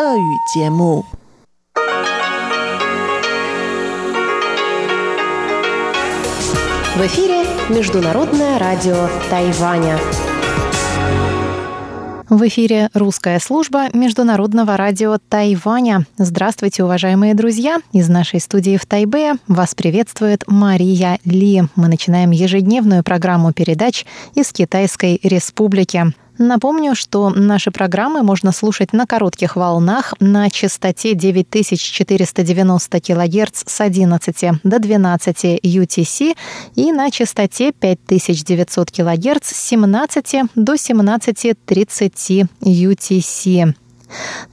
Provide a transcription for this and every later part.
В эфире Международное радио Тайваня. В эфире русская служба Международного радио Тайваня. Здравствуйте, уважаемые друзья! Из нашей студии в Тайбе вас приветствует Мария Ли. Мы начинаем ежедневную программу передач из Китайской Республики. Напомню, что наши программы можно слушать на коротких волнах на частоте 9490 кГц с 11 до 12 UTC и на частоте 5900 кГц с 17 до 17.30 UTC.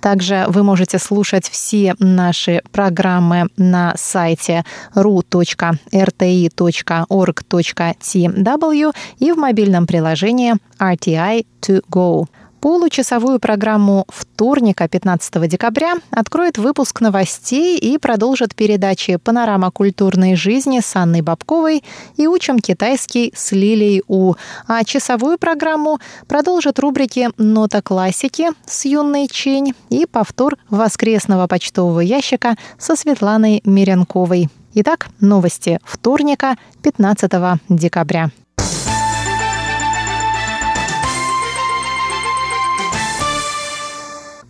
Также вы можете слушать все наши программы на сайте ru.rti.org.tw и в мобильном приложении RTI to go. Получасовую программу вторника 15 декабря откроет выпуск новостей и продолжит передачи «Панорама культурной жизни» с Анной Бабковой и «Учим китайский» с Лилией У. А часовую программу продолжит рубрики «Нота классики» с Юной Чень и повтор воскресного почтового ящика со Светланой Миренковой. Итак, новости вторника 15 декабря.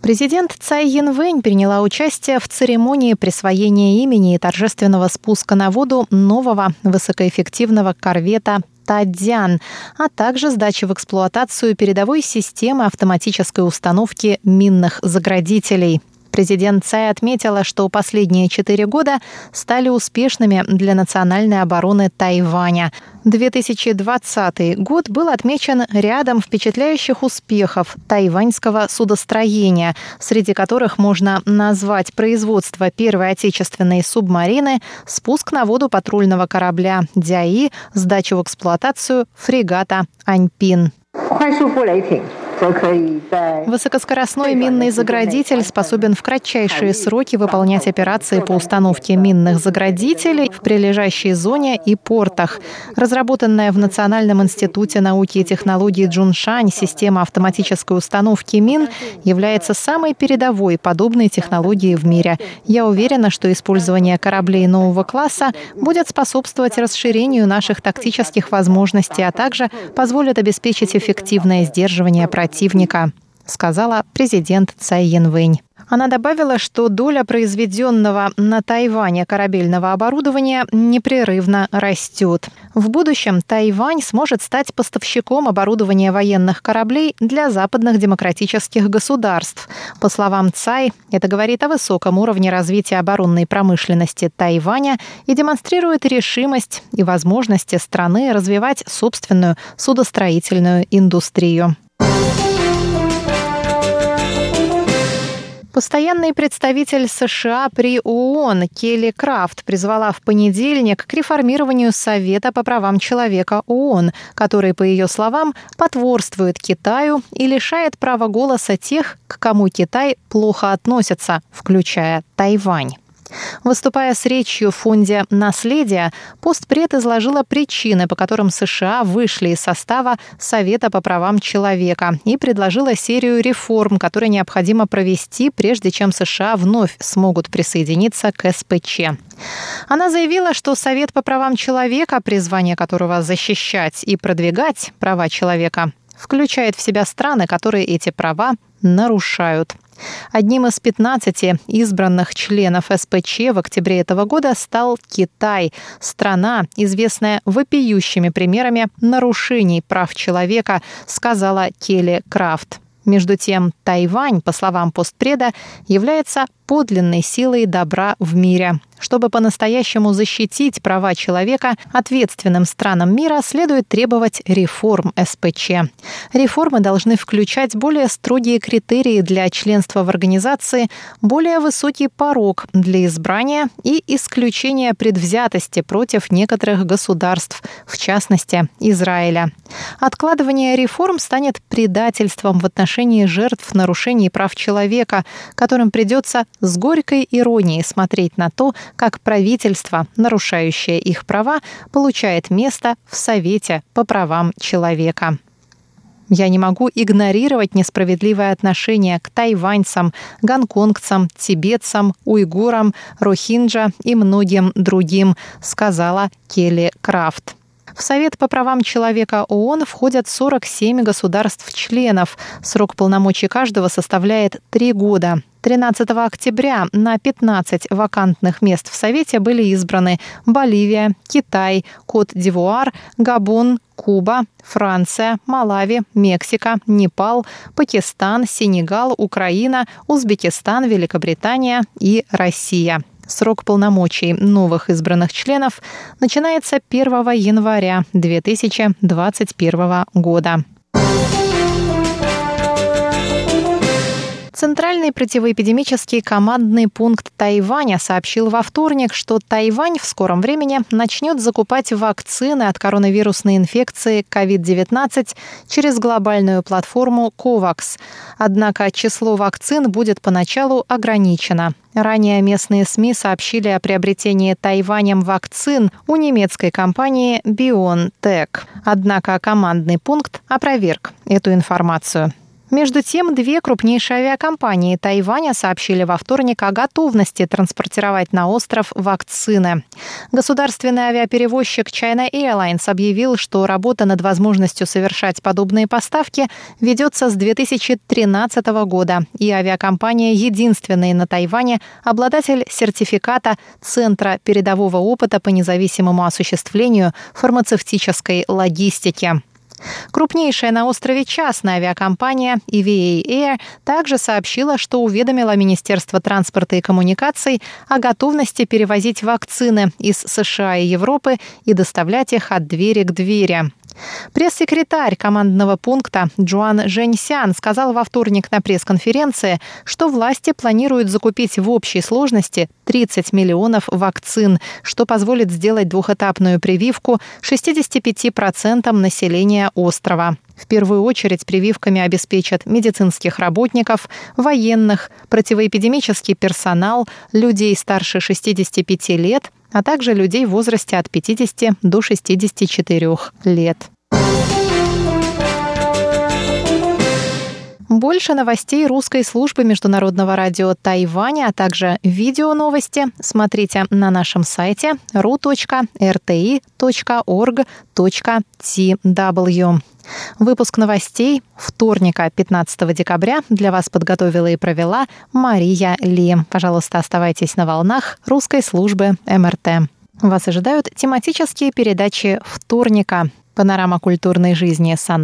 Президент Цай Янвэнь приняла участие в церемонии присвоения имени и торжественного спуска на воду нового высокоэффективного корвета Тадзян, а также сдачи в эксплуатацию передовой системы автоматической установки минных заградителей. Президент Цай отметила, что последние четыре года стали успешными для национальной обороны Тайваня. 2020 год был отмечен рядом впечатляющих успехов тайваньского судостроения, среди которых можно назвать производство первой отечественной субмарины, спуск на воду патрульного корабля «Дяи», сдачу в эксплуатацию фрегата «Аньпин». Высокоскоростной минный заградитель способен в кратчайшие сроки выполнять операции по установке минных заградителей в прилежащей зоне и портах. Разработанная в Национальном институте науки и технологий Джуншань система автоматической установки мин является самой передовой подобной технологией в мире. Я уверена, что использование кораблей нового класса будет способствовать расширению наших тактических возможностей, а также позволит обеспечить эффективное сдерживание противника противника, сказала президент Цай Янвэнь. Она добавила, что доля произведенного на Тайване корабельного оборудования непрерывно растет. В будущем Тайвань сможет стать поставщиком оборудования военных кораблей для западных демократических государств. По словам Цай, это говорит о высоком уровне развития оборонной промышленности Тайваня и демонстрирует решимость и возможности страны развивать собственную судостроительную индустрию. Постоянный представитель США при ООН Келли Крафт призвала в понедельник к реформированию Совета по правам человека ООН, который, по ее словам, потворствует Китаю и лишает права голоса тех, к кому Китай плохо относится, включая Тайвань. Выступая с речью в фонде «Наследие», постпред изложила причины, по которым США вышли из состава Совета по правам человека и предложила серию реформ, которые необходимо провести, прежде чем США вновь смогут присоединиться к СПЧ. Она заявила, что Совет по правам человека, призвание которого защищать и продвигать права человека, включает в себя страны, которые эти права нарушают. Одним из 15 избранных членов СПЧ в октябре этого года стал Китай, страна, известная вопиющими примерами нарушений прав человека, сказала Келли Крафт. Между тем, Тайвань, по словам постпреда, является подлинной силой добра в мире. Чтобы по-настоящему защитить права человека, ответственным странам мира следует требовать реформ СПЧ. Реформы должны включать более строгие критерии для членства в организации, более высокий порог для избрания и исключение предвзятости против некоторых государств, в частности, Израиля. Откладывание реформ станет предательством в отношении жертв нарушений прав человека, которым придется с горькой иронией смотреть на то, как правительство, нарушающее их права, получает место в Совете по правам человека. Я не могу игнорировать несправедливое отношение к тайваньцам, гонконгцам, тибетцам, уйгурам, рохинджа и многим другим, сказала Келли Крафт. В Совет по правам человека ООН входят 47 государств-членов. Срок полномочий каждого составляет три года. 13 октября на 15 вакантных мест в Совете были избраны Боливия, Китай, Кот-д'Ивуар, Габон, Куба, Франция, Малави, Мексика, Непал, Пакистан, Сенегал, Украина, Узбекистан, Великобритания и Россия. Срок полномочий новых избранных членов начинается 1 января 2021 года. Центральный противоэпидемический командный пункт Тайваня сообщил во вторник, что Тайвань в скором времени начнет закупать вакцины от коронавирусной инфекции COVID-19 через глобальную платформу COVAX. Однако число вакцин будет поначалу ограничено. Ранее местные СМИ сообщили о приобретении Тайванем вакцин у немецкой компании BioNTech. Однако командный пункт опроверг эту информацию. Между тем, две крупнейшие авиакомпании Тайваня сообщили во вторник о готовности транспортировать на остров вакцины. Государственный авиаперевозчик China Airlines объявил, что работа над возможностью совершать подобные поставки ведется с 2013 года, и авиакомпания единственный на Тайване обладатель сертификата Центра передового опыта по независимому осуществлению фармацевтической логистики. Крупнейшая на острове частная авиакомпания EVA Air также сообщила, что уведомила Министерство транспорта и коммуникаций о готовности перевозить вакцины из США и Европы и доставлять их от двери к двери. Пресс-секретарь командного пункта Джоан Женьсян сказал во вторник на пресс-конференции, что власти планируют закупить в общей сложности 30 миллионов вакцин, что позволит сделать двухэтапную прививку 65% населения острова. В первую очередь прививками обеспечат медицинских работников, военных, противоэпидемический персонал, людей старше 65 лет, а также людей в возрасте от 50 до 64 лет. Больше новостей русской службы международного радио Тайваня, а также видео новости смотрите на нашем сайте ru.rti.org.tw. Выпуск новостей вторника, 15 декабря, для вас подготовила и провела Мария Ли. Пожалуйста, оставайтесь на волнах русской службы МРТ. Вас ожидают тематические передачи вторника. Панорама культурной жизни Сан